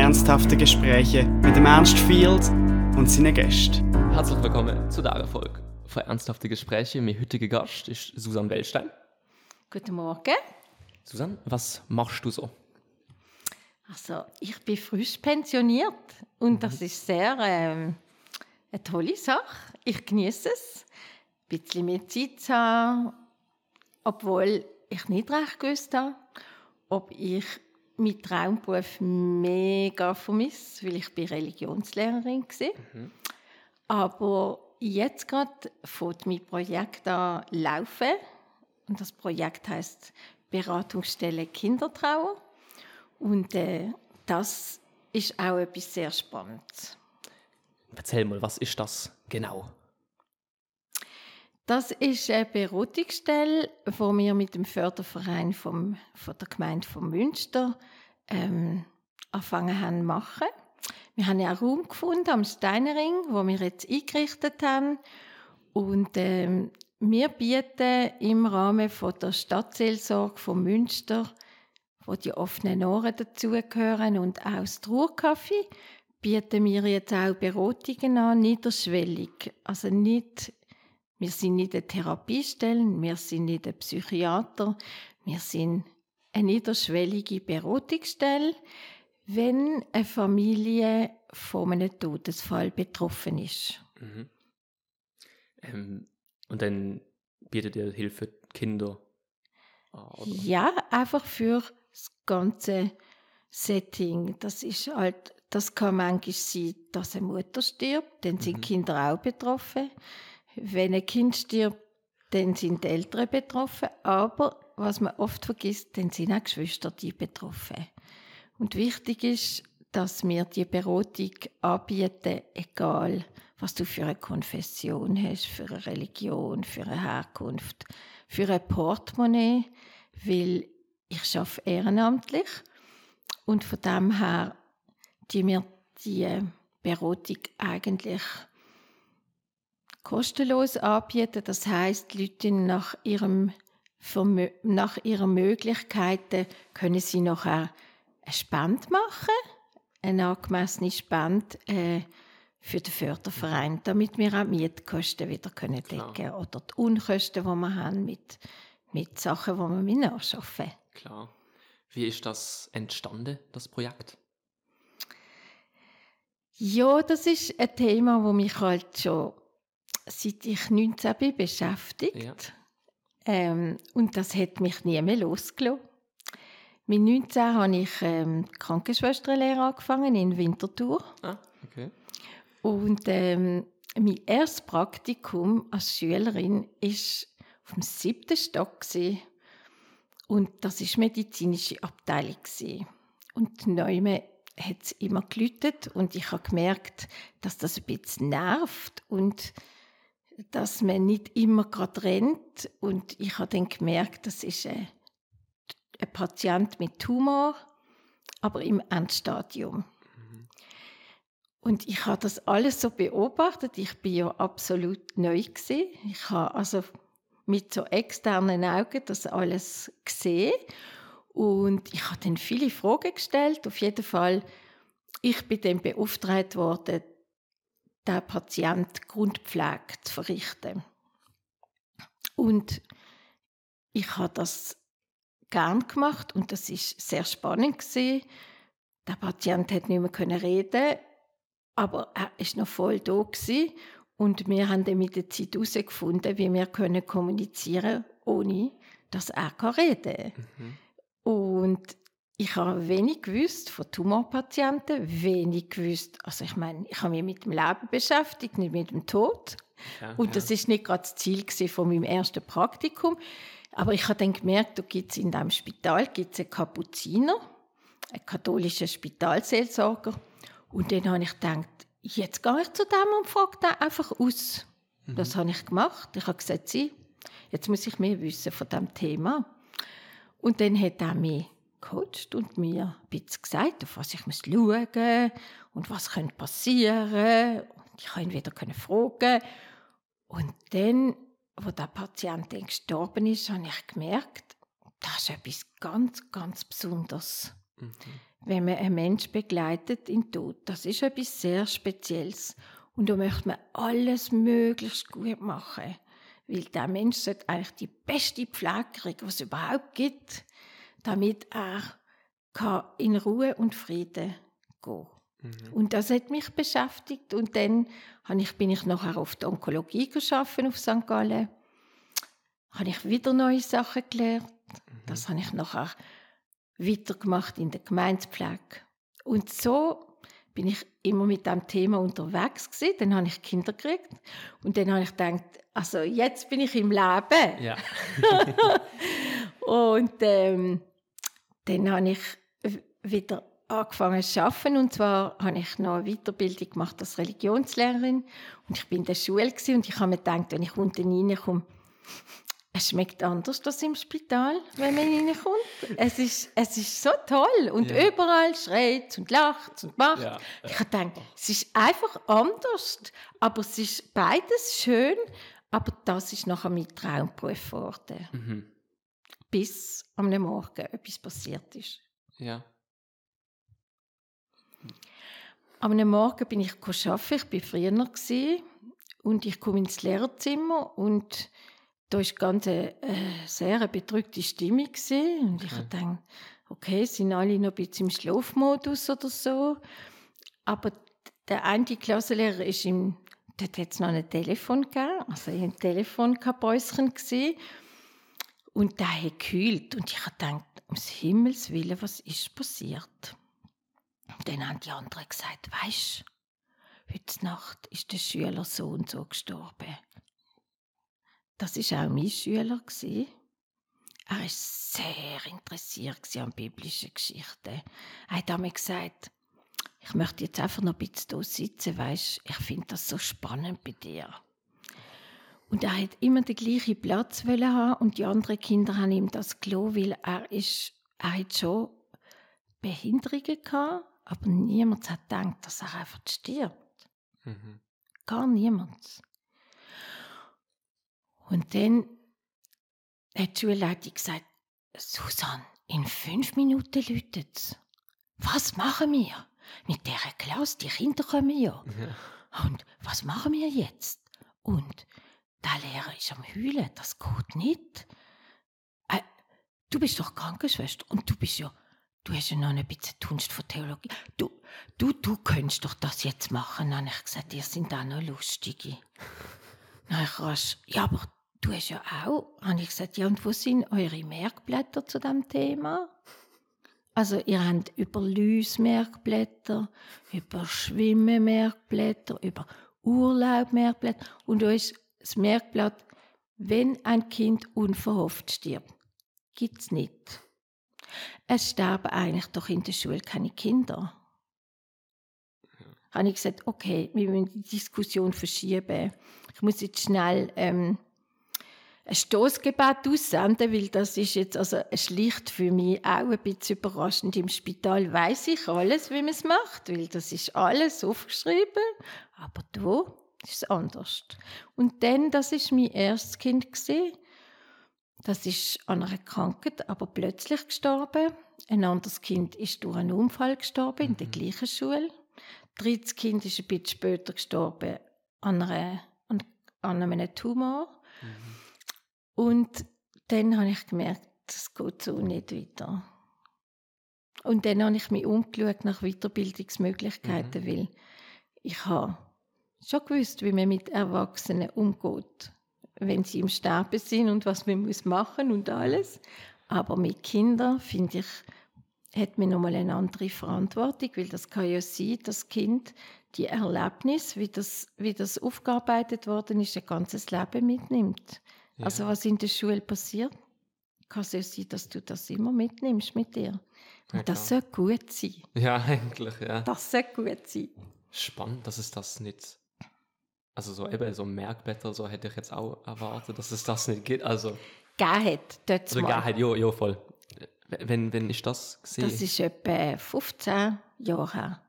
ernsthafte Gespräche mit dem Ernst Field und seinen Gästen. Herzlich willkommen zu dieser Folge von Ernsthafte Gespräche. Mein heutiger Gast ist Susanne Wellstein. Guten Morgen. Susanne, was machst du so? Also, ich bin frisch pensioniert und das ist sehr ähm, eine tolle Sache. Ich genieße es, ein bisschen mehr Zeit zu haben, obwohl ich nicht recht gewusst habe, ob ich meinen Traumberuf mega vermisse, weil ich bin Religionslehrerin war. Mhm. Aber jetzt gerade fängt mein Projekt an laufen und das Projekt heißt Beratungsstelle Kindertrauer und äh, das ist auch etwas sehr Spannendes. Erzähl mal, was ist das genau? Das ist eine Beratungsstelle, die wir mit dem Förderverein vom, von der Gemeinde von Münster ähm, angefangen haben zu machen. Wir haben ja einen Raum gefunden am Steinering, wo wir jetzt eingerichtet haben. Und ähm, wir bieten im Rahmen von der Stadtseelsorge von Münster, wo die offenen Ohren dazugehören und auch das Ruhrkaffee, bieten wir jetzt auch Beratungen an, niederschwellig. Also nicht wir sind nicht eine Therapiestelle, wir sind nicht ein Psychiater, wir sind eine niederschwellige Beratungsstelle, wenn eine Familie von einem Todesfall betroffen ist. Mhm. Ähm, und dann bietet ihr Hilfe Kinder an? Ja, einfach für das ganze Setting. Das ist halt, das kann manchmal sein, dass eine Mutter stirbt, dann sind mhm. Kinder auch betroffen. Wenn ein Kind stirbt, dann sind die Eltern betroffen, aber was man oft vergisst, dann sind auch Geschwister die betroffen. Und wichtig ist, dass wir die Beratung anbieten, egal was du für eine Konfession hast, für eine Religion, für eine Herkunft, für ein Portemonnaie, weil ich arbeite ehrenamtlich und von dem her die mir die Beratung eigentlich kostenlos anbieten. Das heißt, die Leute nach ihrem nach ihren Möglichkeiten können sie nachher eine Spende machen, eine angemessene Spende äh, für den Förderverein, damit wir auch Mietkosten wieder können decken können oder die Unkosten, die wir haben mit, mit Sachen, die wir nachschaffen. Klar. Wie ist das entstanden, das Projekt? Ja, das ist ein Thema, das mich halt schon seit ich 19 bin beschäftigt. Ja. Ähm, und das hat mich nie mehr losgelassen. Mit 19 habe ich ähm, Krankenschwesterlehre angefangen in Winterthur. Ah, okay. Und ähm, mein erstes Praktikum als Schülerin war auf dem siebten Stock. Gewesen. Und das war medizinische Abteilung. Gewesen. Und neu hat es immer gelütet und ich habe gemerkt, dass das ein bisschen nervt und dass man nicht immer gerade rennt. Und ich habe dann gemerkt, das ist ein, ein Patient mit Tumor, aber im Endstadium. Mhm. Und ich habe das alles so beobachtet. Ich bin ja absolut neu gewesen. Ich habe also mit so externen Augen das alles gesehen. Und ich habe dann viele Fragen gestellt. Auf jeden Fall, ich bin dann beauftragt worden, der Patient Grundpflege zu verrichten. Und ich habe das gern gemacht und das ist sehr spannend gewesen. Der Patient hat nicht mehr reden, aber er ist noch voll da gewesen. und wir haben dann mit der Zeit herausgefunden, wie wir können kommunizieren, ohne dass er reden kann. Mhm. Und ich habe wenig gewusst von Tumorpatienten, wenig gewusst. Also ich meine, ich habe mich mit dem Leben beschäftigt, nicht mit dem Tod. Ja, und das ja. ist nicht gerade das Ziel von meinem ersten Praktikum. Aber ich habe dann gemerkt, da gibt es in diesem Spital gibt's einen Kapuziner, einen katholischen Spitalseelsorger. Und dann habe ich gedacht, jetzt gehe ich zu dem und frage den einfach aus. Mhm. Das habe ich gemacht. Ich habe gesagt, Sie, jetzt muss ich mehr wissen von diesem Thema. Und dann hat er mich gecoacht und mir ein bisschen gesagt, auf was ich muss schauen und was könnte passieren. Und ich konnte ihn wieder fragen. Und dann, als der Patient dann gestorben ist, habe ich gemerkt, das ist etwas ganz, ganz Besonderes. Mhm. wenn man einen Menschen begleitet in Tod. Das ist etwas sehr Spezielles. Und da möchte man alles möglichst gut machen. Weil der Mensch sollte eigentlich die beste Pflege kriegen, die es überhaupt gibt, damit er in Ruhe und Frieden gehen kann. Mhm. Und das hat mich beschäftigt. Und dann bin ich nachher auf die Onkologie geschaffen auf St. Gallen. Habe ich wieder neue Sachen gelernt. Mhm. Das habe ich nachher weitergemacht in der Gemeindepflege. Und so bin ich immer mit dem Thema unterwegs gewesen. Dann habe ich Kinder gekriegt und dann habe ich gedacht, also jetzt bin ich im Leben. Ja. und ähm, dann habe ich wieder angefangen zu arbeiten und zwar habe ich noch eine Weiterbildung gemacht als Religionslehrerin und ich bin in der Schule und ich habe mir gedacht, wenn ich unten reinkomme, es schmeckt anders als im Spital, wenn man reinkommt. Es ist, es ist so toll und ja. überall schreit und lacht und macht. Ja. Ich habe gedacht, es ist einfach anders, aber es ist beides schön, aber das ist nachher mein Traumberuf geworden. Mhm. Bis am Morgen etwas passiert ist. Ja. Am Morgen bin ich arbeiten, ich war früher und ich komme ins Lehrerzimmer und da war ganz eine äh, sehr bedrückte Stimmung. Gewesen. Und ich okay. dachte, okay, sind alle noch ein bisschen im Schlafmodus oder so. Aber der eine Klassenlehrer ist im, dort hat es noch ein Telefon gegeben, also ein Telefonkäpäuschen gesehen. Und der hat gekühlt. Und ich dachte, um Himmels Willen, was ist passiert? Und dann haben die anderen gesagt, weisst, heute Nacht ist der Schüler so und so gestorben. Das war auch mein Schüler. Er war sehr interessiert an biblischen Geschichten. Er hat mir gesagt, ich möchte jetzt einfach noch ein bisschen hier sitzen, weißt, ich finde das so spannend bei dir. Und er hat immer den gleichen Platz haben und die anderen Kinder haben ihm das gelassen, weil er, ist, er hat schon Behinderungen gehabt, aber niemand hat gedacht, dass er einfach stirbt. Mhm. Gar niemand. Und dann hat die Schulleitung gesagt, Susan, in fünf Minuten läutet es. Was machen wir? Mit dieser Klasse, die Kinder kommen ja. ja. Und was machen wir jetzt? Und der Lehrer ist am Heulen, das geht nicht. Äh, du bist doch Krankenschwester und du bist ja, du hast ja noch ein bisschen Dunst von Theologie. Du, du, du könntest doch das jetzt machen. Dann habe ich gesagt, ihr sind auch noch Lustige. Dann ich ja, aber Du hast ja auch, habe ich gesagt, ja, und wo sind eure Merkblätter zu dem Thema? Also, ihr habt über Läuse-Merkblätter, über Schwimmen-Merkblätter, über Urlaub-Merkblätter und ist das Merkblatt, wenn ein Kind unverhofft stirbt. Gibt's nicht. Es sterben eigentlich doch in der Schule keine Kinder. Ja. Habe ich gesagt, okay, wir müssen die Diskussion verschieben. Ich muss jetzt schnell ähm, ein Stoßgebet aussenden, weil das ist jetzt also schlicht für mich auch ein bisschen überraschend. Im Spital weiß ich alles, wie man es macht, weil das ist alles aufgeschrieben, aber da ist anders. Und dann, das ist mein erstes Kind gesehen. Das ist an einer Krankheit, aber plötzlich gestorben. Ein anderes Kind ist durch einen Unfall gestorben in der mhm. gleichen Schule. Ein drittes Kind ist ein bisschen später gestorben an, einer, an, an einem Tumor. Mhm. Und dann habe ich gemerkt, es geht so nicht weiter. Und dann habe ich mich umgeschaut nach Weiterbildungsmöglichkeiten, mhm. weil ich habe schon gewusst, wie man mit Erwachsenen umgeht, wenn sie im Sterben sind und was man muss machen und alles. Aber mit Kindern, finde ich, hat man nochmal eine andere Verantwortung, weil das kann ja sein, dass das Kind die Erlebnis, wie das, wie das aufgearbeitet worden ist, ein ganzes Leben mitnimmt. Ja. Also was in der Schule passiert, kann es ja sein, dass du das immer mitnimmst mit dir. Und ja, das soll gut sein. Ja, eigentlich, ja. Das soll gut sein. Spannend, dass es das nicht. Also so eben so Merkblätter, so hätte ich jetzt auch erwartet, dass es das nicht gibt. Also. Garheit, dort Also Garheit, ja, ja, voll. Wenn, wenn ich das sehe. Das ist etwa 15 Jahre her.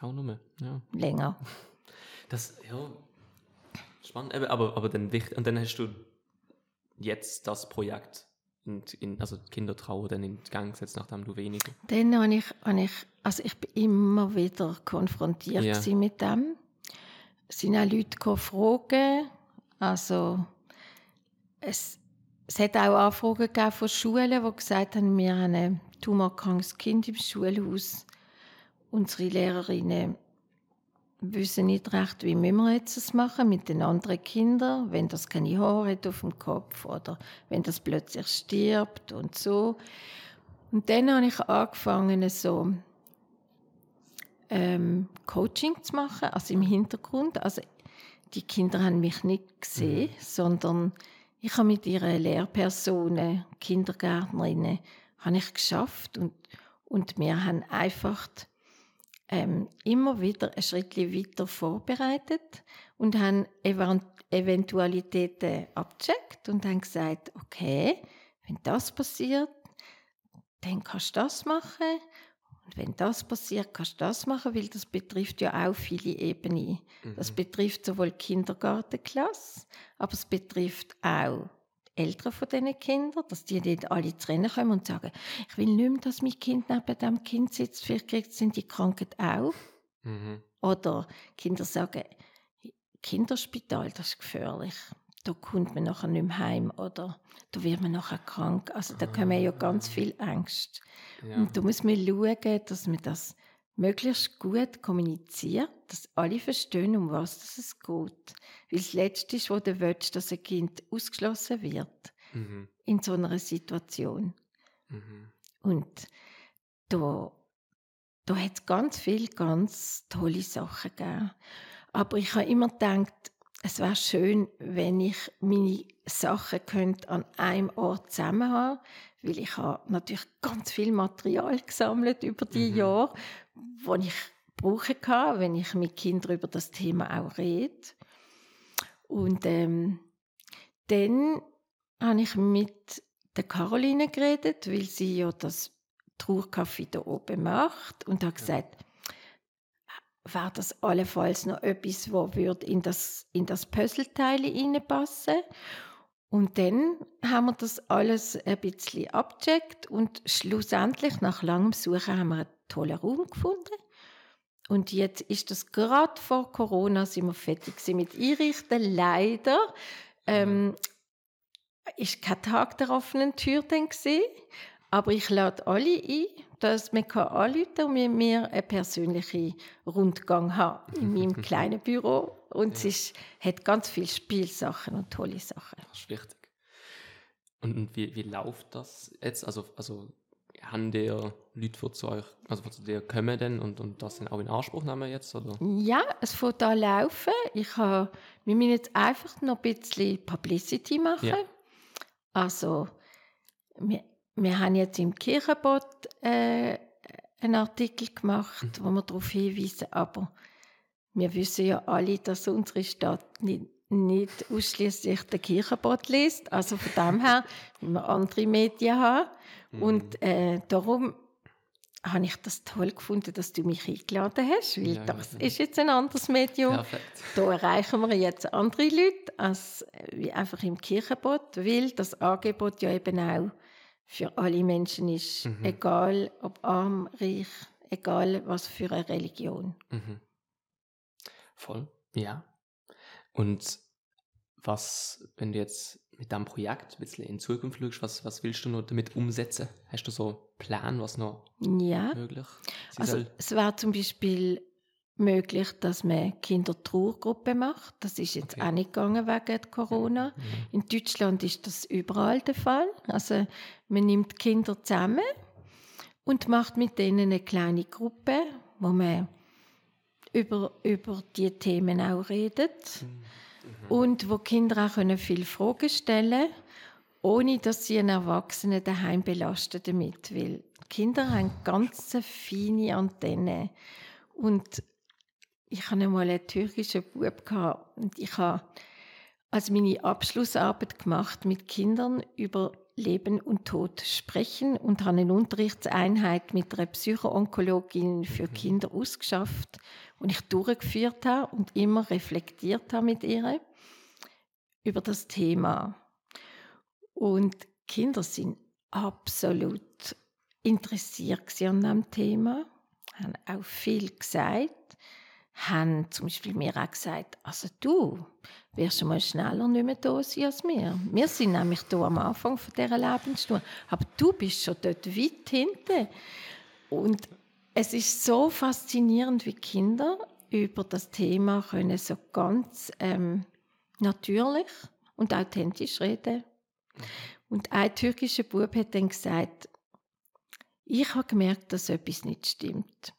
Auch nur mehr, ja. Länger. Das, ja. Spannend, aber, aber dann, und dann hast du jetzt das Projekt in, in, also Kindertrauer dann in Gang gesetzt, nachdem du weniger? Dann habe ich, habe ich, also ich bin immer wieder konfrontiert Ja. mit dem. Sind auch Leute fragen, also es, es hat auch Anfragen gegeben von Schulen, die gesagt haben, wir haben ein tumorkrankes Kind im Schulhaus. Unsere Lehrerinnen wissen nicht recht, wie müssen wir jetzt das machen mit den anderen Kindern, wenn das keine Haare hat auf dem Kopf oder wenn das plötzlich stirbt und so. Und dann habe ich angefangen, so ähm, Coaching zu machen, also im Hintergrund. Also die Kinder haben mich nicht gesehen, sondern ich habe mit ihren Lehrpersonen, Kindergärtnerinnen, habe ich geschafft und, und wir haben einfach ähm, immer wieder ein Schritt weiter vorbereitet und haben Evan- Eventualitäten abgecheckt und haben gesagt, okay, wenn das passiert, dann kannst du das machen. Und wenn das passiert, kannst du das machen, weil das betrifft ja auch viele Ebenen. Das betrifft sowohl die Kindergartenklasse, aber es betrifft auch die Eltern von diesen Kindern, dass die nicht alle trennen können und sagen, ich will nicht mehr, dass mein Kind neben dem Kind sitzt, vielleicht kriegt es die Krankheit auch. Mhm. Oder Kinder sagen, Kinderspital, das ist gefährlich. Da kommt man nachher nicht mehr heim oder da wird man nachher krank. Also da kommen ja ganz viel Ängste. Ja. Und da muss man schauen, dass man das möglichst gut kommuniziert, dass alle verstehen, um was es geht. Weil das Letzte ist, was du willst, dass ein Kind ausgeschlossen wird Mhm. in so einer Situation. Mhm. Und da, da hat es ganz viele ganz tolle Sachen gegeben. Aber ich habe immer gedacht, es wäre schön, wenn ich meine Sachen könnte an einem Ort zusammen haben, weil ich habe natürlich ganz viel Material gesammelt über die Mhm. Jahre, wo ich brauchen kann, wenn ich mit Kindern über das Thema auch rede. Und ähm, dann habe ich mit der Caroline geredet, weil sie ja das Trauercafé da oben macht und habe gesagt, wäre das allenfalls noch etwas, wo in das, in das Puzzleteil reinpassen Und dann haben wir das alles ein bisschen abgecheckt und schlussendlich, nach langem Suchen, haben wir einen tollen Raum gefunden. Und jetzt ist das gerade vor Corona, sind wir fertig mit Einrichten. Leider ähm, ist kein Tag der offenen Tür dann aber ich lade alle ein, dass man kann anrufen und mit mir einen persönlichen Rundgang haben in meinem kleinen Büro. Und es ist, hat ganz viele Spielsachen und tolle Sachen. Das ist wichtig. Und, wie, wie läuft das jetzt? Also, also haben der Leute, die zu euch, also die zu dir kommen denn und, und das dann auch in Anspruch nehmen jetzt? Oder? Ja, es fängt an laufen. Ich habe, wir müssen jetzt einfach noch ein bisschen Publicity machen. Ja. Also, wir, wir haben jetzt im Kirchenbot äh, einen Artikel gemacht, wo wir darauf hinweisen, aber wir wissen ja alle, dass unsere Stadt nicht, nicht ausschließlich den Kirchenbot liest. Also von dem her müssen wir andere Medien haben. Und äh, darum habe ich das toll gefunden, dass du mich eingeladen hast, weil Ja, das ja. ist jetzt ein anderes Medium. Perfekt. Da erreichen wir jetzt andere Leute als äh, wie einfach im Kirchenbot, weil das Angebot ja eben auch für alle Menschen ist, Mhm. egal ob arm, reich, egal was für eine Religion. Mhm. Voll, ja. Und was, wenn du jetzt mit deinem Projekt ein bisschen in Zukunft schaust, was, was willst du noch damit umsetzen? Hast du so einen Plan, was noch Ja, möglich sein also soll? es wäre zum Beispiel möglich, dass man Kindertrauergruppe macht. Das ist jetzt Okay. auch nicht gegangen wegen Corona. Mhm. In Deutschland ist das überall der Fall. Also man nimmt Kinder zusammen und macht mit denen eine kleine Gruppe, wo man über, über die Themen auch redet und wo Kinder auch können viel Fragen stellen ohne dass sie einen Erwachsenen daheim belasten damit, weil Kinder haben ganz eine feine Antennen und ich hatte einmal einen türkischen Bub gehabt und ich habe also meine Abschlussarbeit gemacht mit Kindern über Leben und Tod sprechen und habe eine Unterrichtseinheit mit einer Psychoonkologin für Kinder ausgeschafft und ich durchgeführt habe und immer reflektiert habe mit ihr über das Thema. Und Kinder sind absolut interessiert an diesem Thema, haben auch viel gesagt, haben zum Beispiel mir auch gesagt, also du wirst mal schneller nicht mehr da sein als wir. Wir sind nämlich da am Anfang dieser Lebensstunde, aber du bist schon dort weit hinten. Und es ist so faszinierend, wie Kinder über das Thema können so ganz ähm, natürlich und authentisch reden. Und ein türkischer Bub hat dann gesagt, ich habe gemerkt, dass etwas nicht stimmt.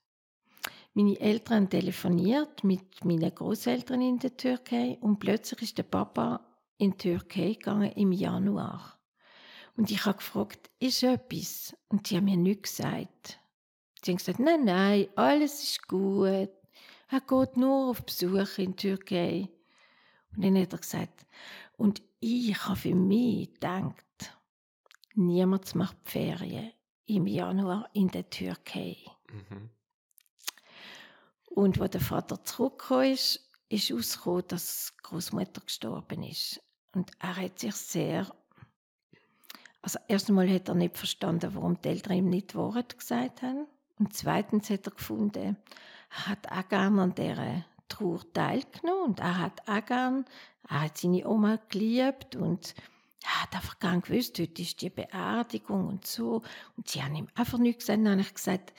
Meine Eltern haben telefoniert mit meinen Großeltern in der Türkei und plötzlich ist der Papa in die Türkei gegangen im Januar. Und ich habe gefragt, ist etwas? Und die haben mir nichts gesagt. Sie haben gesagt, nein, nein, alles ist gut. Er geht nur auf Besuch in die Türkei. Und dann hat er gesagt, und ich habe für mich gedacht, niemand macht Ferien im Januar in der Türkei. Mhm. Und als der Vater zurückgekommen ist, ist herausgekommen, dass die Großmutter gestorben ist. Und er hat sich sehr. Also, erst hat er nicht verstanden, warum die Eltern ihm nicht Wahrheit gesagt haben. Und zweitens hat er gefunden, er hat auch gerne an dieser Trauer teilgenommen und er hat auch gerne, er hat seine Oma geliebt und er hat einfach gar nicht gewusst, heute ist die Beerdigung und so. Und sie haben ihm einfach nichts gesagt. Dann habe ich gesagt,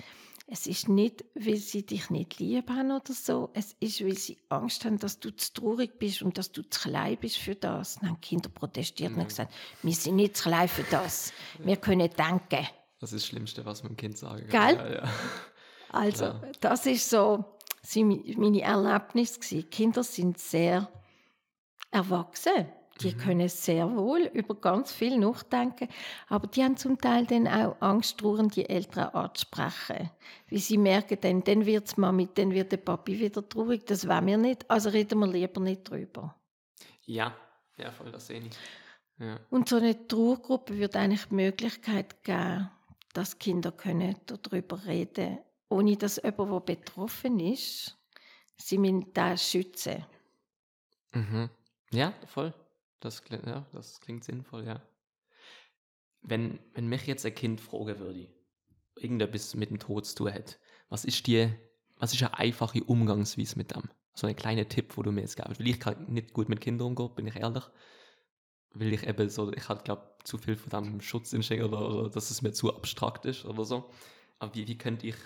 es ist nicht, weil sie dich nicht lieben oder so. Es ist, weil sie Angst haben, dass du zu traurig bist und dass du zu klein bist für das. Dann haben die Kinder protestiert mhm. und gesagt, wir sind nicht zu klein für das. Wir können denken. Das ist das Schlimmste, was man dem Kind sagen kann. Gell? Ja, ja. Also, Klar. das ist so meine Erlebnis. Gewesen. Kinder sind sehr erwachsen. Die mhm. können sehr wohl über ganz viel nachdenken, aber die haben zum Teil dann auch Angst, die Eltern anzusprechen. Wie sie merken, dann, dann wird es Mami, dann wird der Papi wieder traurig. Das wollen wir nicht, also reden wir lieber nicht drüber. Ja, ja, voll, das sehe ich. Ja. Und so eine Trauergruppe wird eigentlich die Möglichkeit geben, dass Kinder können darüber reden ohne dass jemand, der betroffen ist, sie müssen das schützen. Mhm. Ja, voll. Das, ja, das klingt sinnvoll, ja. Wenn, wenn mich jetzt ein Kind fragen würde, irgendetwas mit dem Tod zu tun hat, was ist die, was ist eine einfache Umgangsweise mit dem? So ein kleiner Tipp, wo du mir jetzt gibst. Weil ich kann nicht gut mit Kindern umgehen, bin ich ehrlich. Weil ich eben so, ich halt glaube zu viel von dem Schutzinstinkt oder, oder dass es mir zu abstrakt ist oder so. Aber wie, wie könnte ich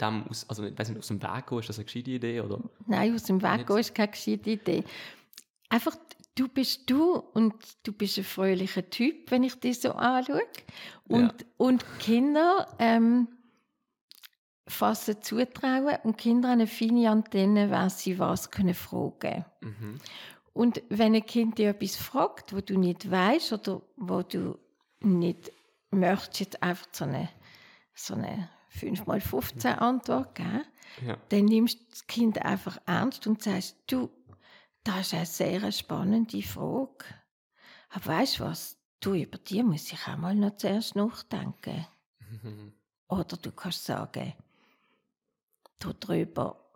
dem aus, also ich weiß nicht, aus dem Weg gehen, ist das eine gescheite Idee? Oder? Nein, aus dem Weg gehen ist keine gescheite Idee. Einfach, du bist du und du bist ein fröhlicher Typ, wenn ich dich so anschaue. Und, ja. und Kinder ähm, fassen Zutrauen und Kinder haben eine feine Antenne, wenn sie was können fragen mhm. Und wenn ein Kind dir etwas fragt, wo du nicht weißt oder wo du nicht möchtest, einfach so eine, so eine 5x15 Antwort geben, ja. dann nimmst du das Kind einfach ernst und sagst, du, das ist eine sehr spannende Frage. Aber weißt du was? Du, über die muss ich auch mal noch zuerst nachdenken. Oder du kannst sagen, darüber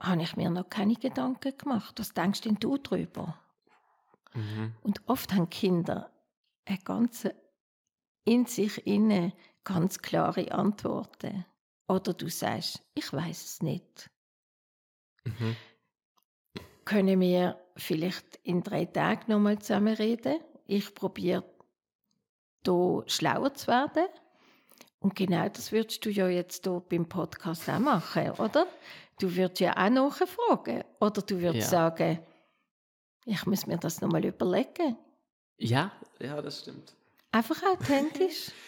habe ich mir noch keine Gedanken gemacht. Was denkst denn du darüber? Mhm. Und oft haben Kinder eine ganze in sich inne ganz klare Antworten. Oder du sagst, ich weiß es nicht. Mhm. Können wir vielleicht in drei Tagen nochmal zusammen reden? Ich probiere, hier schlauer zu werden. Und genau das würdest du ja jetzt hier beim Podcast auch machen, oder? Du würdest ja auch nachfragen. Oder du würdest ja. sagen, ich muss mir das nochmal überlegen. Ja, ja, das stimmt. Einfach authentisch.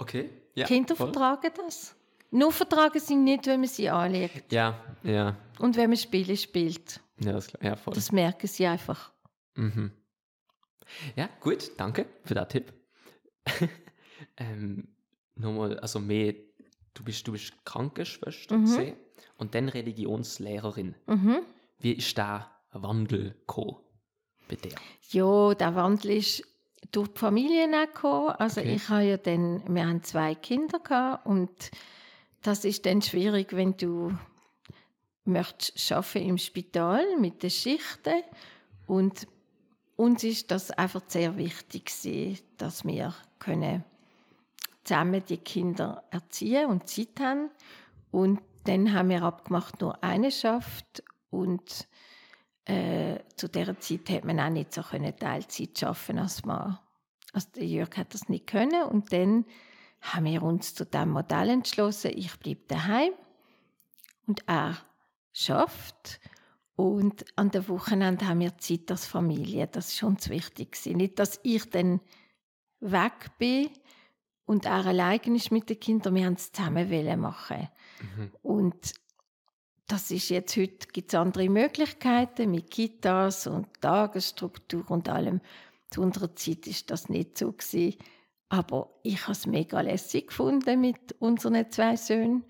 Okay. Ja, Kinder voll. vertragen das. Nur vertragen sie nicht, wenn man sie anlegt. Ja, ja. Und wenn man Spiele spielt. Ja, das, ja voll. Das merken sie einfach. Mhm. Ja, gut, danke für den Tipp. ähm, nochmal, also mehr, du bist, du bist Krankenschwester mhm. und dann Religionslehrerin. Mhm. Wie ist der Wandel gekommen bei dir? Ja, der Wandel ist durch die Familie gekommen. Also okay. ich habe ja dann, wir haben zwei Kinder gehabt und das ist dann schwierig, wenn du möchtest arbeiten im Spital mit den Schichten und uns ist das einfach sehr wichtig dass wir können zusammen die Kinder erziehen und Zeit haben. Und dann haben wir abgemacht, nur eine schafft und äh, zu dieser Zeit hat man auch nicht so können Teilzeit schaffen als man. Also Jörg hat das nicht können und dann haben wir uns zu diesem Modell entschlossen, ich bleibe daheim und er schafft und an der Wochenende haben wir Zeit als Familie. Das ist schon das Wichtigste. Nicht, dass ich dann weg bin und er allein ist mit den Kindern. Wir haben es zusammen machen. Mhm. Und das ist jetzt heute gibt es andere Möglichkeiten mit Kitas und Tagesstruktur und allem. Zu unserer Zeit ist das nicht so gewesen. Aber ich habe es mega lässig gefunden mit unseren zwei Söhnen.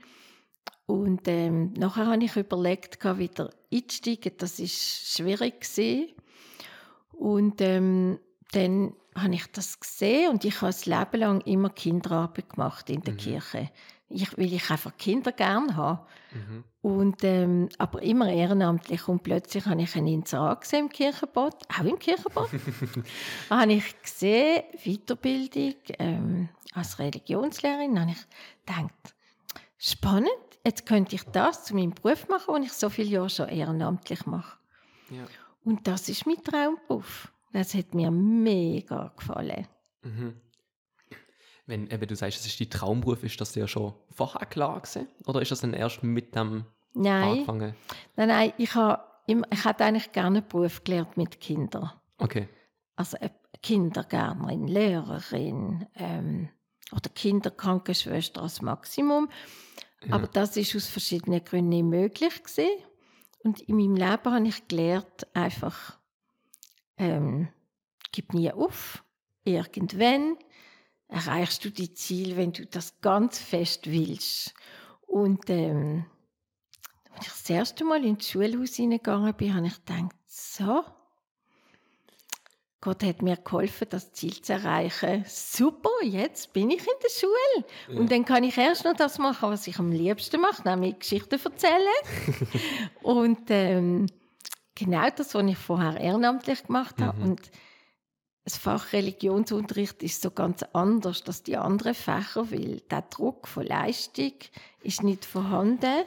Und ähm, nachher habe ich überlegt, wieder einzusteigen. Das ist schwierig gewesen. Und ähm, dann habe ich das gesehen und ich habe das Leben lang immer Kinderarbeit gemacht in der mhm. Kirche. Ich, weil ich einfach Kinder gerne habe. Mhm. Und, ähm, aber immer ehrenamtlich. Und plötzlich habe ich einen Inserat gesehen im Kirchenbad, auch im Kirchenbad. habe ich gesehen, Weiterbildung ähm, als Religionslehrerin. Da habe ich gedacht, spannend, jetzt könnte ich das zu meinem Beruf machen, den ich so viele Jahre schon ehrenamtlich mache. Ja. Und das ist mein Traumberuf. Das hat mir mega gefallen. Mhm. Wenn eben du sagst, es ist dein Traumberuf, ist das ja schon vorher klar gewesen? Oder ist das dann erst mit dem nein. angefangen? Nein, nein, ich habe ich hatte eigentlich gerne einen Beruf gelernt mit Kindern. Okay. Also Kindergärtnerin, Lehrerin ähm, oder Kinderkrankenschwester als Maximum. Ja. Aber das ist aus verschiedenen Gründen nicht möglich gewesen. Und in meinem Leben habe ich gelernt, einfach ähm, gib nie auf. Irgendwann erreichst du die Ziel, wenn du das ganz fest willst. Und ähm, als ich das erste Mal ins Schulhaus hineingegangen bin, habe ich gedacht, so, Gott hat mir geholfen, das Ziel zu erreichen. Super, jetzt bin ich in der Schule. Ja. Und dann kann ich erst noch das machen, was ich am liebsten mache, nämlich Geschichten erzählen. und ähm, genau das, was ich vorher ehrenamtlich gemacht habe. Mhm. Und das Fach Religionsunterricht ist so ganz anders als die anderen Fächer, weil der Druck von Leistung ist nicht vorhanden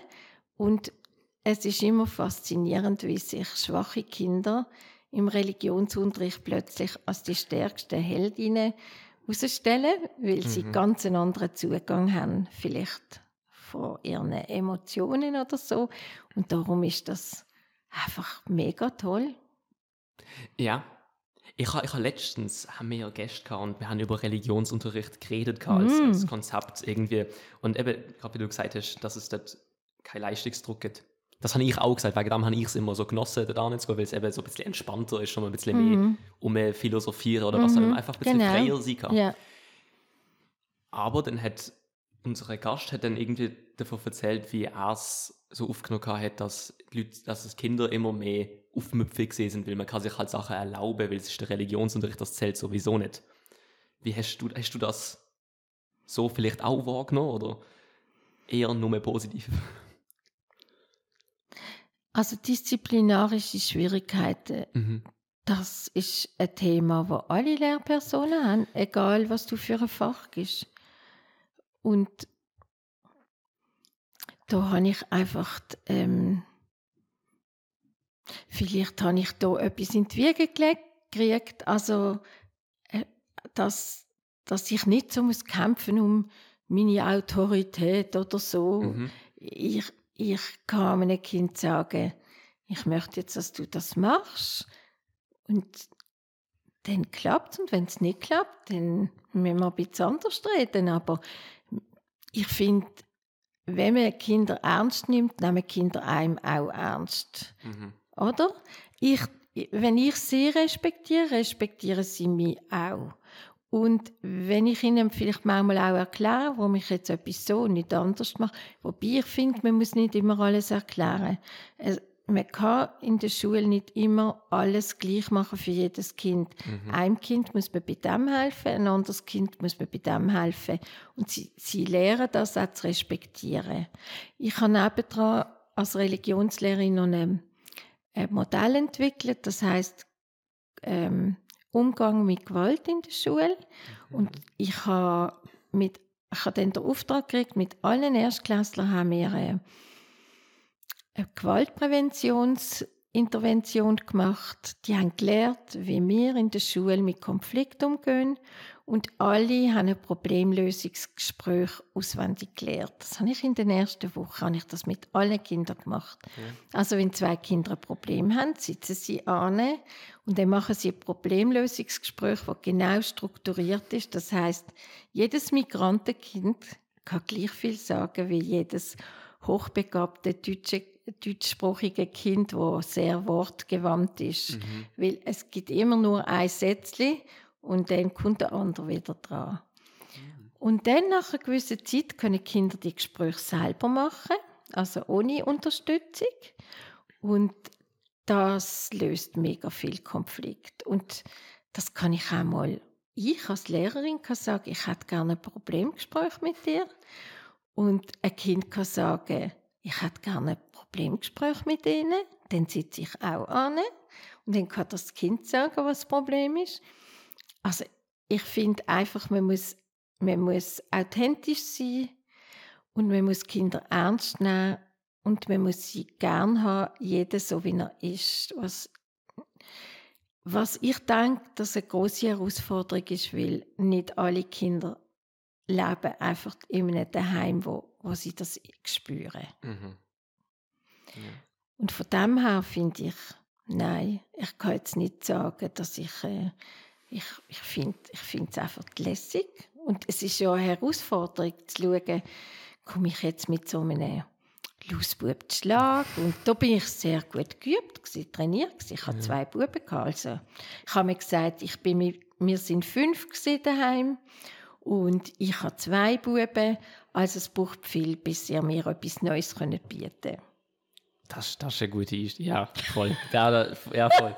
und es ist immer faszinierend, wie sich schwache Kinder im Religionsunterricht plötzlich als die stärksten Heldinnen herausstellen, weil mhm. sie ganz einen anderen Zugang haben, vielleicht von ihren Emotionen oder so. Und darum ist das einfach mega toll. Ja, ich habe, ich habe letztens haben wir ja Gäste gehabt und wir haben über Religionsunterricht geredet als, mm. als Konzept irgendwie. Und eben, wie du gesagt hast, dass es dort keinen Leistungsdruck gibt. Das habe ich auch gesagt, wegen dem habe ich es immer so genossen, da nicht zu gehen, weil es eben so ein bisschen entspannter ist, schon ein bisschen mm. mehr um philosophieren oder was, mm. einfach ein bisschen genau. freier sein kann. Ja. Aber dann hat unser Gast hat dann irgendwie davon erzählt, wie er es so aufgenommen hat, dass, Leute, dass es Kinder immer mehr aufmüpfig sind, weil man kann sich halt Sachen erlauben, weil es ist der Religionsunterricht, das zählt sowieso nicht. Wie hast du, hast du das so vielleicht auch wahrgenommen oder eher nur mehr positiv? Also disziplinarische Schwierigkeiten, mhm. das ist ein Thema, das alle Lehrpersonen haben, egal was du für ein Fach gibst. Und da habe ich einfach, ähm, vielleicht habe ich da etwas in die Wiege gekriegt, also, äh, dass, dass ich nicht so muss kämpfen um meine Autorität oder so. Mhm. Ich, ich kann meinem Kind sagen, ich möchte jetzt, dass du das machst. Und dann klappt es. Und wenn es nicht klappt, dann müssen wir ein bisschen anders reden. Aber ich finde, wenn man Kinder ernst nimmt, nehmen Kinder einem auch ernst. Mhm. Oder? Ich, wenn ich sie respektiere, respektieren sie mich auch. Und wenn ich ihnen vielleicht manchmal auch erkläre, warum ich jetzt etwas so und nicht anders mache, wobei ich finde, man muss nicht immer alles erklären man kann in der Schule nicht immer alles gleich machen für jedes Kind. Mhm. Einem Kind muss man bei dem helfen, ein anderes Kind muss man bei dem helfen. Und sie, sie lernen das auch zu respektieren. Ich habe nebendran als Religionslehrerin noch ein, ein Modell entwickelt, das heißt ähm, Umgang mit Gewalt in der Schule. Mhm. Und ich habe mit ich habe dann den Auftrag gekriegt, mit allen Erstklässlern haben wir eine, eine Gewaltpräventions- Intervention gemacht. Die haben gelernt, wie wir in der Schule mit Konflikten umgehen. Und alle haben ein Problemlösungsgespräch auswendig gelernt. Das habe ich in den ersten Wochen habe ich das mit allen Kindern gemacht. Ja. Also wenn zwei Kinder ein Problem haben, sitzen sie an und dann machen sie ein Problemlösungsgespräch, das genau strukturiert ist. Das heißt, jedes Migrantenkind kann gleich viel sagen wie jedes hochbegabte deutsche deutschsprachige Kind, wo sehr wortgewandt ist, mhm. weil es gibt immer nur ein Sätzchen und dann kommt der andere wieder dran. Mhm. Und dann nach einer gewissen Zeit können Kinder die Gespräche selber machen, also ohne Unterstützung und das löst mega viel Konflikt und das kann ich auch mal ich als Lehrerin kann sagen, ich hätte gerne ein Problemgespräch mit dir und ein Kind kann sagen, ich hätte gerne ein Problemgespräch mit ihnen. Dann sitze ich auch an und dann kann das Kind sagen, was das Problem ist. Also ich finde einfach, man muss, man muss authentisch sein und man muss Kinder ernst nehmen und man muss sie gern haben, jeder so wie er ist. Was, was ich denke, dass eine große Herausforderung ist, weil nicht alle Kinder leben einfach in einem Daheim, wo, wo sie das spüren. Mhm. Und von dem her finde ich, nein, ich kann jetzt nicht sagen, dass ich, äh, ich, ich finde ich es einfach lässig. Und es ist ja eine Herausforderung zu schauen, komme ich jetzt mit so einem Lausbub zu Schlag. Und da bin ich sehr gut geübt, gewesen, trainiert. Gewesen. Ich hatte ja. zwei Buben. Also, ich habe mir gesagt, ich bin mit, wir sind fünf daheim und ich habe zwei Buben. Also es braucht viel, bis ihr mir etwas Neues bieten könnt. Das, das ist eine gute Idee. Ja, voll. ja, ja, voll.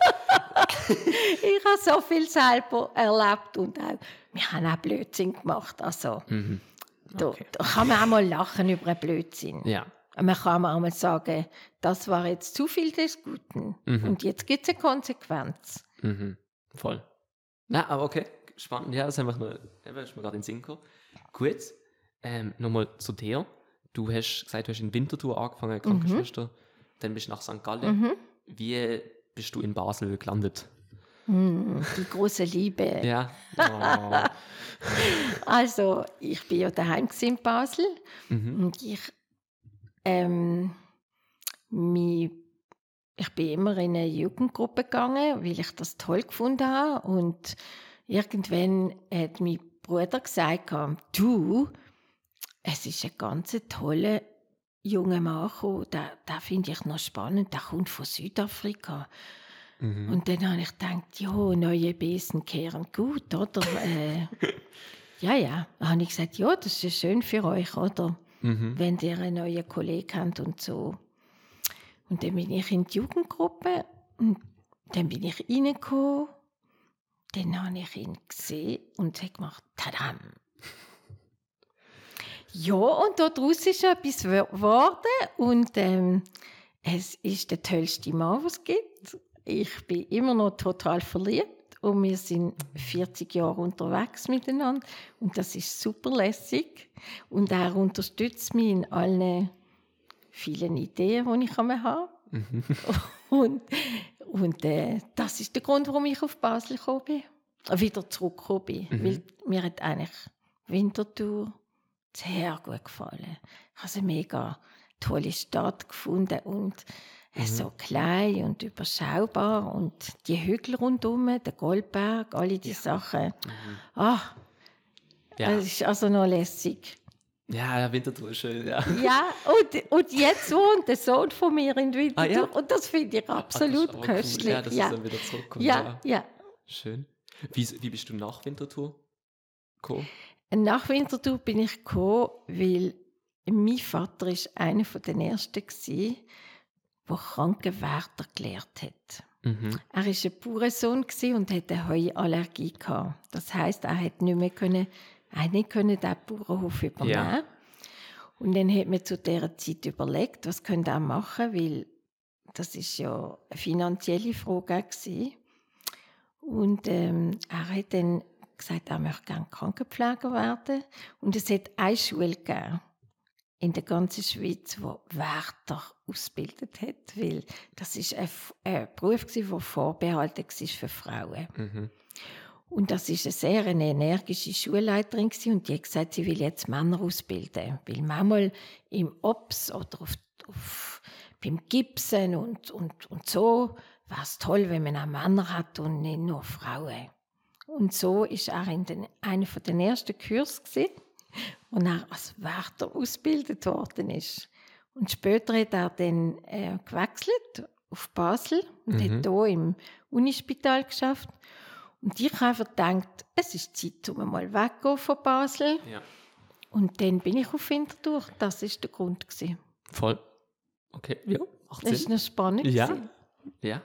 ich habe so viel selber erlebt und auch, wir haben auch Blödsinn gemacht. Also, mhm. okay. da, da, kann man auch mal lachen über einen Blödsinn. Ja. Man kann auch mal sagen, das war jetzt zu viel des Guten. Mhm. Und jetzt gibt es eine Konsequenz. Mhm. Voll. Na, aber okay, spannend. Ja, das haben wir noch, ist mir gerade in den Sinn gekommen. Gut, ähm, nochmal zu dir. Du hast gesagt, du hast in Winterthur angefangen, Krankenschwester. Mhm dann bist du nach St. Gallen. Mhm. Wie bist du in Basel gelandet? Mm, die große Liebe. ja. Oh. also, ich bin ja daheim in Basel mhm. und ich, ähm, mich, ich bin immer in eine Jugendgruppe gegangen, weil ich das toll gefunden habe. Und irgendwann hat mein Bruder gesagt, du, es ist eine ganz tolle junger Mann gekommen, den, den finde ich noch spannend, der kommt von Südafrika. Mhm. Und dann habe ich gedacht, ja, neue Besen kehren gut, oder? äh, ja, ja. Dann habe ich gesagt, ja, das ist schön für euch, oder? Mhm. Wenn ihr einen neuen Kollegen habt und so. Und dann bin ich in die Jugendgruppe und dann bin ich reingekommen. Dann habe ich ihn gesehen und habe gemacht, tadam, ja, und daraus ist etwas geworden und ähm, es ist der tollste Mann, was es gibt. Ich bin immer noch total verliebt und wir sind 40 Jahre unterwegs miteinander und das ist super lässig und er unterstützt mich in allen vielen Ideen, die ich habe. Mhm. und und äh, das ist der Grund, warum ich auf Basel gekommen bin. Wieder zurückgekommen bin. Mhm. Weil mir hat eigentlich Winterthur sehr gut gefallen. Ich habe eine mega tolle Stadt gefunden und mhm. so klein und überschaubar und die Hügel rundherum, der Goldberg, alle die ja. Sachen. Mhm. Ah, ja. das ist also noch lässig. Ja, ja, Winterthur ist schön, ja. Ja, und, und jetzt wohnt der Sohn von mir in Winterthur ah, ja? und das finde ich absolut ah, köstlich. Cool. Ja, dass ja. es dann wieder zurückkommt. Ja, ja. Schön. Wie, wie bist du nach Winterthur gekommen? Nach Winterthur bin ich gekommen, weil mein Vater ist einer der ersten war, der Krankenwärter gelehrt hat. Mhm. Er war ein Bauernsohn und hatte eine Heuallergie. Das heisst, er konnte nicht mehr können, er nicht können den Bauernhof übernehmen. Ja. Und dann hat man zu dieser Zeit überlegt, was könnte er machen, weil das ist ja eine finanzielle Frage war. Und ähm, er hat dann gesagt, er möchte gerne Krankenpfleger werden. Und es hat eine Schule gegeben in der ganzen Schweiz, wo Wärter ausgebildet hat, weil das ist ein, ein Beruf der vorbehalten war für Frauen. Mhm. Und das ist eine sehr eine energische Schulleiterin und die hat gesagt, sie will jetzt Männer ausbilden, weil manchmal im Ops oder auf, auf, beim Gipsen und, und, und so wäre es toll, wenn man auch Männer hat und nicht nur Frauen. Und so ist er in den, einer von den ersten Kursen und er als Wärter ausgebildet worden ist. Und später hat er dann äh, gewechselt auf Basel und mhm. hat hier im Unispital geschafft. Und ich habe einfach gedacht, es ist Zeit, um mal wegzugehen von Basel. Ja. Und dann bin ich auf Winterthur. Das war der Grund. Gewesen. Voll. Okay, ja, macht Das ist noch spannend. Ja, ja.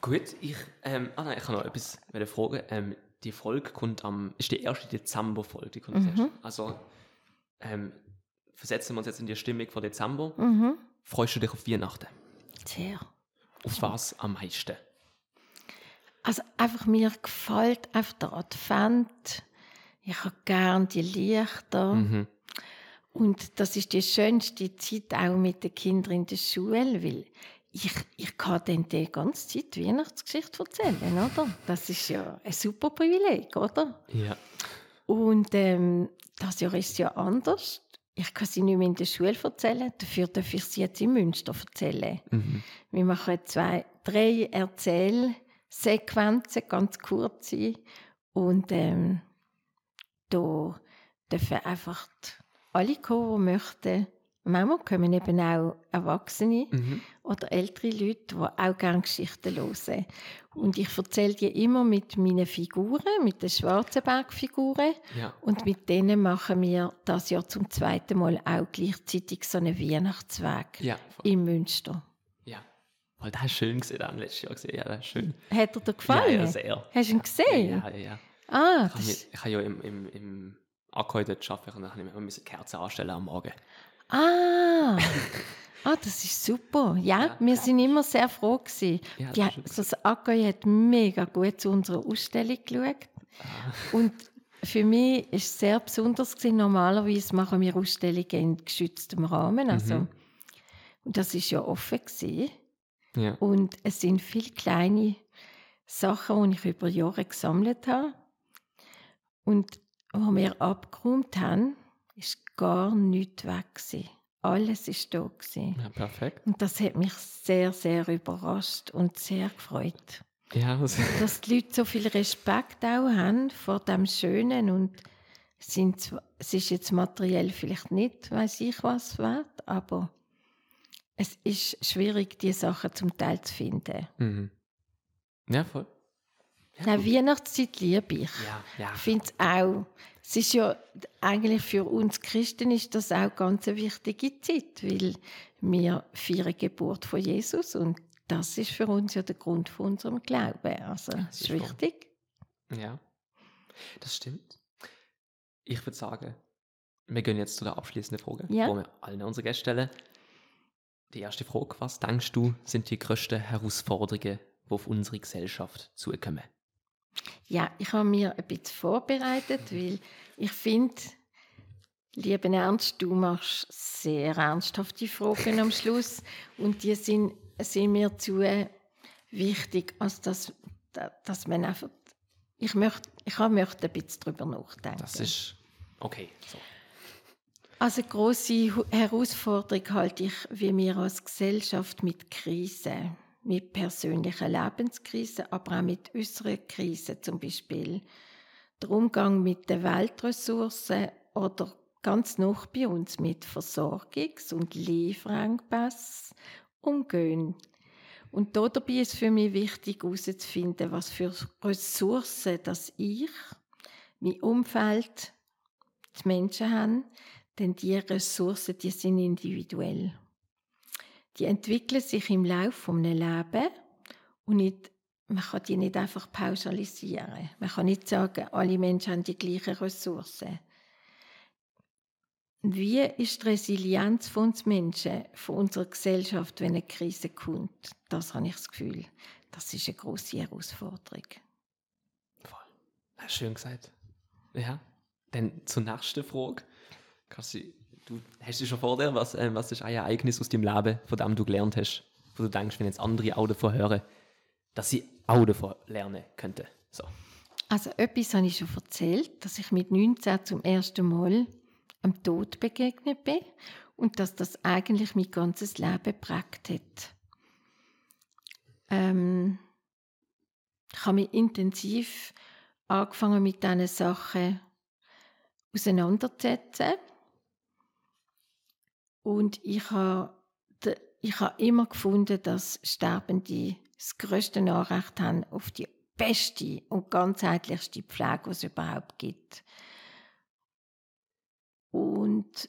Gut, ich, ähm, ah nein, ich kann noch etwas fragen. Ähm, die Folge kommt am, ist die erste Dezember-Folge, die kommt mhm. Also, ähm, versetzen wir uns jetzt in die Stimmung von Dezember. Mhm. Freust du dich auf Weihnachten? Sehr. Auf was am meisten? Also einfach mir gefällt einfach der Advent. Ich habe gerne die Lichter. Mhm. Und das ist die schönste Zeit auch mit den Kindern in der Schule, weil ich, ich kann dann die ganze Zeit Weihnachtsgeschichte erzählen, oder? Das ist ja ein super Privileg, oder? Ja. Und ähm, das Jahr ist ja anders. Ich kann sie nicht mehr in der Schule erzählen, dafür darf ich sie jetzt in Münster erzählen. Mhm. Wir machen zwei, drei Erzählsequenzen, ganz kurze. Und ähm, da dürfen einfach alle kommen, die möchten. Manchmal kommen eben auch Erwachsene mhm. oder ältere Leute, die auch gerne Geschichten hören. Und ich erzähle die immer mit meinen Figuren, mit den Schwarzenberg-Figuren. Ja. Und mit denen machen wir das Jahr zum zweiten Mal auch gleichzeitig so einen Weihnachtsweg ja, in Münster. Ja, weil das du schön gesehen, das letztes Jahr gesehen. Ja, das ist schön. Hat er dir gefallen? Ja, sehr. Hast du ihn gesehen? Ja, ja, ja. Ah, ich, ich habe ja im, im, im Akku dort arbeiten und dann habe ich Kerzen anstellen am Morgen. Ah, ah das ist super. Ja, ja. wir sind immer sehr froh gewesen. Ja, das, Die, das Ackoi hat mega gut zu unserer Ausstellung geschaut. Ah. Und für mich ist es sehr besonders gewesen. Normalerweise machen wir Ausstellungen in geschütztem Rahmen. Also, mhm. Und das ist ja offen gewesen. Ja. Und es sind viele kleine Sachen, die ich über Jahre gesammelt habe. Und wo wir abgeräumt haben, ist gar nichts weg. Gewesen. Alles war da. Gewesen. Ja, perfekt. Und das hat mich sehr, sehr überrascht und sehr gefreut. Ja, also. Dass die Leute so viel Respekt auch haben vor dem Schönen und sind, es ist jetzt materiell vielleicht nicht, weiß ich was wert, aber es ist schwierig, diese Sachen zum Teil zu finden. Mhm. Ja, voll. Nein, Weihnachtszeit liebe ich. Ja, ja. Ich finde es auch, es ist ja eigentlich für uns Christen ist das auch ganz eine wichtige Zeit, weil wir feiern Geburt von Jesus und das ist für uns ja der Grund von unserem Glauben. Also, das ist, ist wichtig. Ja, das stimmt. Ich würde sagen, wir gehen jetzt zu der abschließenden Frage, ja. wo wir allen unsere Gäste stellen. Die erste Frage, was denkst du, sind die größten Herausforderungen, die auf unsere Gesellschaft zukommen? Ja, ich habe mir ein bisschen vorbereitet, weil ich finde, lieber Ernst, du machst sehr ernsthafte Fragen am Schluss und die sind, sind mir zu wichtig, als dass, dass man einfach, ich möchte, ich möchte ein bisschen darüber nachdenken. Das ist okay. So. Also eine grosse Herausforderung halte ich, wie wir als Gesellschaft mit Krisen mit persönlichen Lebenskrisen, aber auch mit äußeren Krisen, zum Beispiel der Umgang mit den Weltressourcen oder ganz noch bei uns mit Versorgungs- und Lieferengpässen umgehen. Und dabei ist für mich wichtig herauszufinden, was für Ressourcen das ich, mein Umfeld, die Menschen haben, denn die Ressourcen, die sind individuell die entwickeln sich im Laufe eines Lebens und nicht, man kann die nicht einfach pauschalisieren. Man kann nicht sagen, alle Menschen haben die gleichen Ressourcen. Wie ist die Resilienz von uns Menschen, von unserer Gesellschaft, wenn eine Krise kommt? Das habe ich das Gefühl, das ist eine große Herausforderung. Schön gesagt. Ja. Dann zur nächsten Frage. Kannst du, du hast du schon vor dir, was, äh, was ist ein Ereignis aus deinem Leben, von dem du gelernt hast, wo du denkst, wenn jetzt andere auch davon hören, dass sie auch davon lernen könnten? So. Also etwas habe ich schon erzählt, dass ich mit 19 zum ersten Mal am Tod begegnet bin und dass das eigentlich mein ganzes Leben geprägt hat. Ähm, ich habe mich intensiv angefangen mit diesen Sachen auseinanderzusetzen. Und ich habe, ich habe immer gefunden, dass Sterbende das größte Anrecht haben auf die beste und ganzheitlichste Pflege, die es überhaupt gibt. Und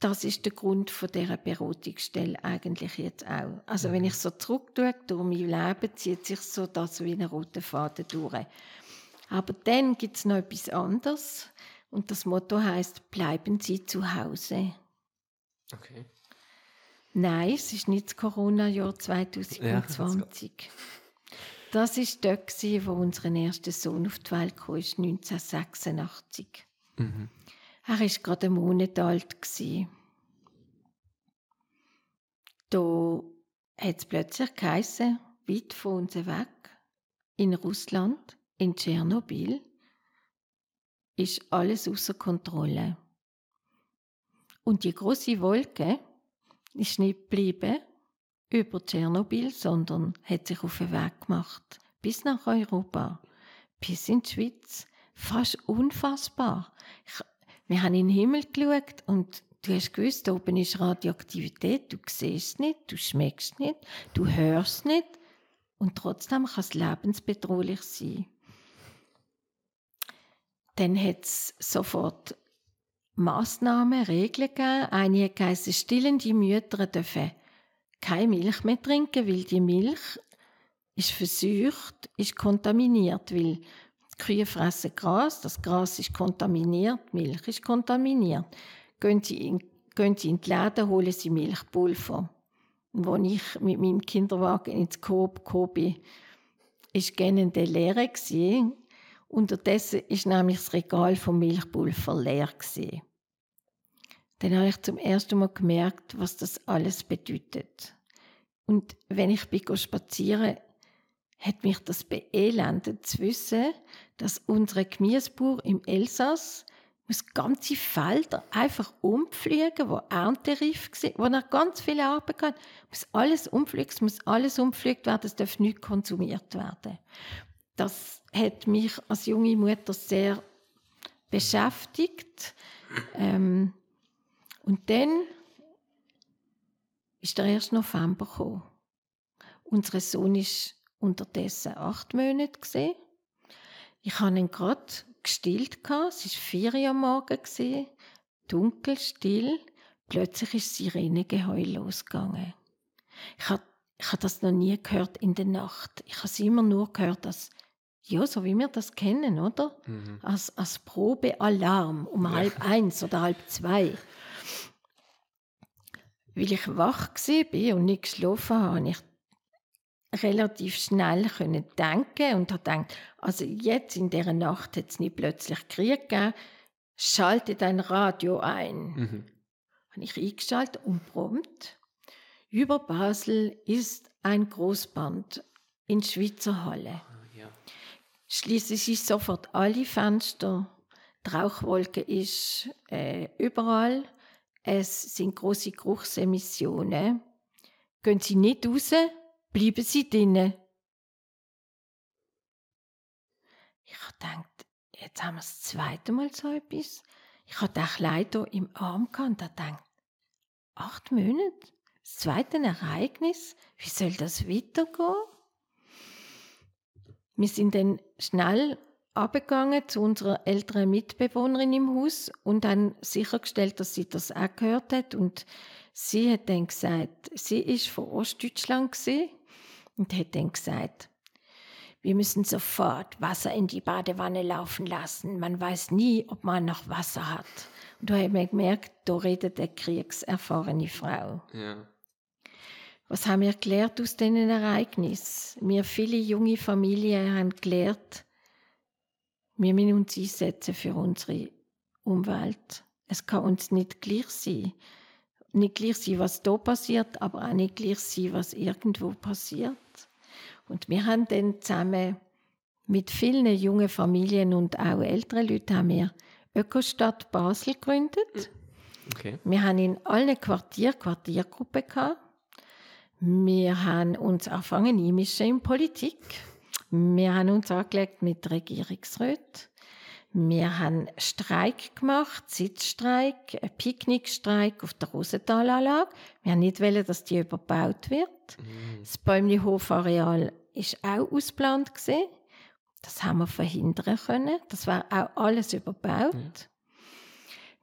das ist der Grund von dieser Beratungsstelle eigentlich jetzt auch. Also wenn mhm. ich so zurückschaue, durch mein Leben zieht sich so das wie ein roter Faden durch. Aber dann gibt es noch etwas anderes und das Motto heißt: Bleiben Sie zu Hause. Okay. Nein, es ist nicht das Corona-Jahr 2020. Ja, das war dort, wo unser erster Sohn auf die Welt kam, 1986. Mhm. Er war gerade einen Monat alt. Da hat es plötzlich geheißen, weit von uns weg, in Russland, in Tschernobyl, ist alles außer Kontrolle. Und die große Wolke ist nicht geblieben über Tschernobyl, sondern hat sich auf den Weg gemacht bis nach Europa, bis in die Schweiz. Fast unfassbar. Ich, wir haben in den Himmel geschaut und du hast gewusst, da oben ist Radioaktivität, du siehst nicht, du schmeckst nicht, du hörst nicht und trotzdem kann es lebensbedrohlich sein. Dann hat es sofort Massnahmen, Regeln gegeben. Hat geheißen, stillende Mütter dürfen keine Milch mehr trinken, weil die Milch ist versucht, ist kontaminiert, weil die Kühe fressen Gras, das Gras ist kontaminiert, Milch ist kontaminiert. Gehen sie in, gehen sie in die Läden, holen sie Milchpulver. Und als ich mit meinem Kinderwagen ins Coop gekommen bin, war gerne der leer. Unterdessen ist nämlich das Regal vom Milchpulver leer. Gewesen. Dann habe ich zum ersten Mal gemerkt, was das alles bedeutet. Und wenn ich bin spazieren hat mich das beelendet zu wissen, dass unsere Gemüsebauer im Elsass muss ganze Felder einfach umfliegen, wo erntereif sind, wo noch ganz viele Arbeit hat, muss alles umfliegen, es muss alles umfliegt werden, es darf nicht konsumiert werden. Das hat mich als junge Mutter sehr beschäftigt. Ähm, und dann ist der 1. November gekommen. Unser Sohn ist unterdessen acht Monate gesehen. Ich habe ihn gerade gestillt Es war vier Uhr am Morgen dunkel, still. Plötzlich ist Sirenegeheul losgegangen. Ich habe, ich habe das noch nie gehört in der Nacht. Ich habe es immer nur gehört, dass ja, so wie wir das kennen, oder? Mhm. Als, als Probealarm um ja. halb eins oder halb zwei weil ich wach war und nicht geschlafen habe, konnte ich relativ schnell denken und habe gedacht, also jetzt in dieser Nacht hat es nicht plötzlich Krieg gegeben, schalte dein Radio ein. Mhm. Habe ich eingeschaltet und prompt. Über Basel ist ein Großband in Schweizer Halle. Ja. Schließlich ist sofort alle Fenster, die Rauchwolke ist äh, überall es sind große Geruchsemissionen. Gehen Sie nicht raus, bleiben Sie drinnen. Ich habe gedacht, jetzt haben wir das zweite Mal so etwas. Ich hatte auch leider im Arm gehabt und gedacht, acht Monate? Das zweite Ereignis? Wie soll das weitergehen? Wir sind dann schnell abgegangen zu unserer älteren Mitbewohnerin im Haus und dann sichergestellt, dass sie das auch gehört hat. Und sie hat dann gesagt, sie ist von Ostdeutschland und hat dann gesagt, wir müssen sofort Wasser in die Badewanne laufen lassen. Man weiß nie, ob man noch Wasser hat. Und da habe ich gemerkt, da redet eine kriegserfahrene Frau. Ja. Was haben wir gelernt aus diesen Ereignissen? Wir viele junge Familien haben gelernt, wir müssen uns einsetzen für unsere Umwelt. Es kann uns nicht gleich sein. Nicht gleich sein, was hier passiert, aber auch nicht gleich sein, was irgendwo passiert. Und wir haben dann zusammen mit vielen jungen Familien und auch älteren Leuten haben wir Ökostadt Basel gegründet. Okay. Wir haben in allen Quartieren Quartiergruppen gehabt. Wir haben uns angefangen einmischen in Politik. Wir haben uns angelegt mit Regierungsräten. Wir haben Streik gemacht, Sitzstreik, einen Picknickstreik auf der Rosenthalanlage. Wir haben nicht wollen, dass die überbaut wird. Mm. Das Bäumli-Hofareal war auch ausgeplant. Das haben wir verhindern können. Das war auch alles überbaut. Ja.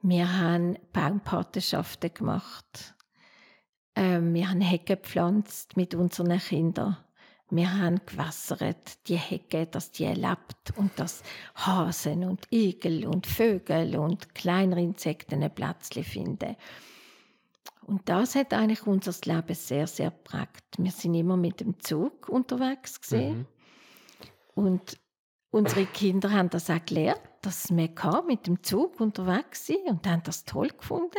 Wir haben Baumpatenschaften gemacht. Ähm, wir haben Hecke gepflanzt mit unseren Kindern. Wir haben gewässert, die Hecke, dass die lebt und dass Hasen und Igel und Vögel und kleinere Insekten ein Plätzchen finden. Und das hat eigentlich unser Leben sehr, sehr prägt. Wir sind immer mit dem Zug unterwegs gesehen. Mhm. Und unsere Kinder haben das auch gelernt, dass man mit dem Zug unterwegs sein und haben das toll gefunden.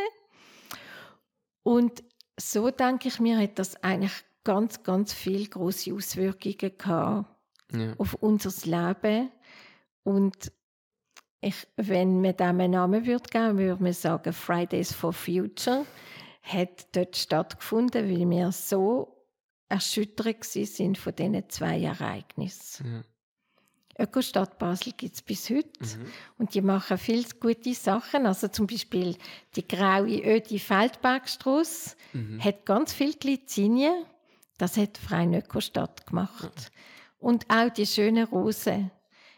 Und so denke ich mir, hat das eigentlich ganz, ganz viele große Auswirkungen gehabt ja. auf unser Leben. Und ich, wenn man dem einen Namen würde geben, würde man sagen, Fridays for Future hat dort stattgefunden, weil wir so erschüttert sind von diesen zwei Ereignissen. Ja. Ökostadt Basel gibt es bis heute mhm. und die machen viele gute Sachen. Also zum Beispiel die graue Ödi Feldbergstrasse mhm. hat ganz viel Glycinien das hat Freien Ökostadt gemacht. Und auch die schönen Rosen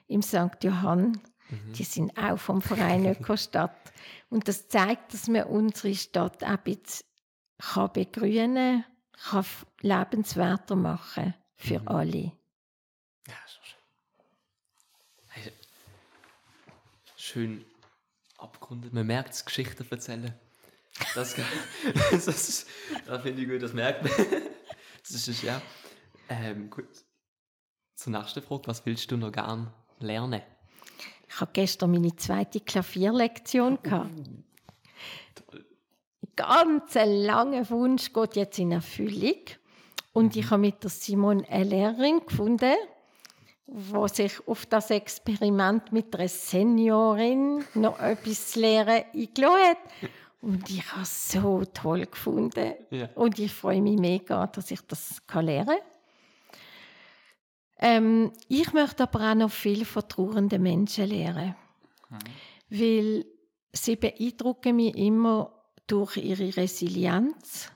im St. Johann, mhm. die sind auch vom Verein Ökostadt. Und das zeigt, dass man unsere Stadt auch ein bisschen kann begrünen kann, lebenswerter machen für mhm. alle. Ja, so schön. Schön abgerundet. Man merkt es, Geschichten erzählen. Das, das, das, das finde ich gut, das merkt man. Das ist ja. Ähm, gut. Zur nächsten Frage. Was willst du noch gern lernen? Ich hatte gestern meine zweite Klavierlektion. Oh, toll. Ein ganz langer Wunsch geht jetzt in Erfüllung. Und ich mhm. habe mit der Simon eine Lehrerin gefunden, die sich auf das Experiment mit einer Seniorin noch etwas zu lernen eingeladen hat. Und ich habe es so toll gefunden. Ja. Und ich freue mich mega, dass ich das lernen kann. Ähm, ich möchte aber auch noch viel von trauernden Menschen lernen. Mhm. Weil sie beeindrucken mich immer durch ihre Resilienz,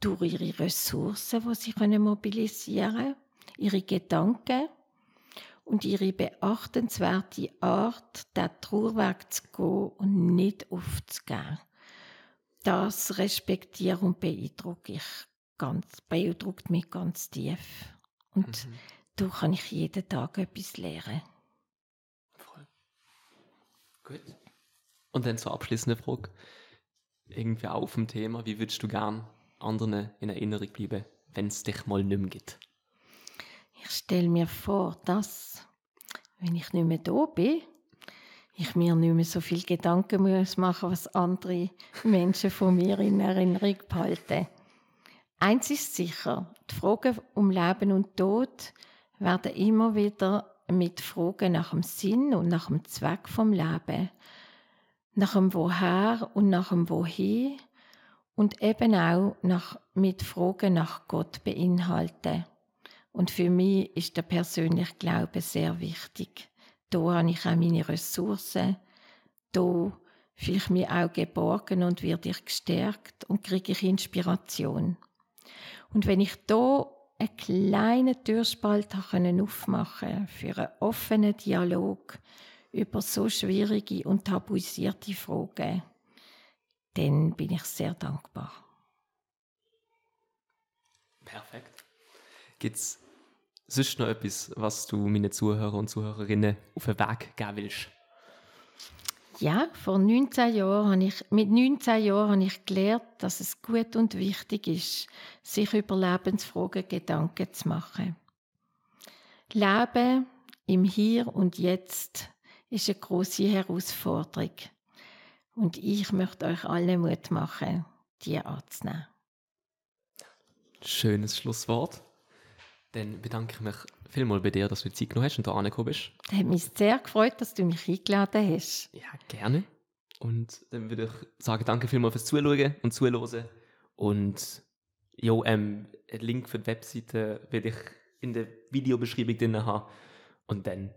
durch ihre Ressourcen, die sie können mobilisieren können, ihre Gedanken und ihre beachtenswerte Art, den Trauerweg zu gehen und nicht aufzugeben das respektiere und beeindrucke ich ganz, beeindruckt mich ganz tief. Und mhm. da kann ich jeden Tag etwas lernen. Voll. Gut. Und dann zur abschließenden Frage. Irgendwie auf dem Thema, wie würdest du gern anderen in Erinnerung bleiben, wenn es dich mal nicht mehr gibt? Ich stelle mir vor, dass, wenn ich nicht mehr da bin, ich mir nicht mehr so viel Gedanken muss machen, was andere Menschen von mir in Erinnerung behalten. Eins ist sicher, die Fragen um Leben und Tod werden immer wieder mit Fragen nach dem Sinn und nach dem Zweck vom Leben, nach dem Woher und nach dem Wohin und eben auch nach, mit Fragen nach Gott beinhalten. Und für mich ist der persönliche Glaube sehr wichtig. Da habe ich auch meine Ressourcen. Da fühle ich mich auch geborgen und werde ich gestärkt und kriege ich Inspiration. Und wenn ich da einen kleinen Türspalt aufmachen für einen offenen Dialog über so schwierige und tabuisierte Fragen, dann bin ich sehr dankbar. Perfekt. Gibt es sonst noch etwas, was du meinen Zuhörern und Zuhörerinnen auf den Weg geben willst? Ja, vor 19 Jahren habe ich, mit 19 Jahren habe ich gelernt, dass es gut und wichtig ist, sich über Lebensfragen Gedanken zu machen. Leben im Hier und Jetzt ist eine große Herausforderung. Und ich möchte euch alle Mut machen, die anzunehmen. Schönes Schlusswort. Dann bedanke ich mich vielmals bei dir, dass du die Zeit genommen hast und hier angekommen bist. Es hat mich sehr gefreut, dass du mich eingeladen hast. Ja, gerne. Und dann würde ich sagen, danke vielmals fürs Zuschauen und Zuhören. Und ja, ähm, einen Link für die Webseite werde ich in der Videobeschreibung drin haben. Und dann,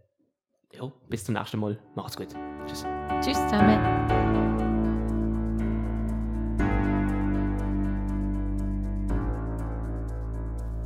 ja, bis zum nächsten Mal. Macht's gut. Tschüss. Tschüss zusammen.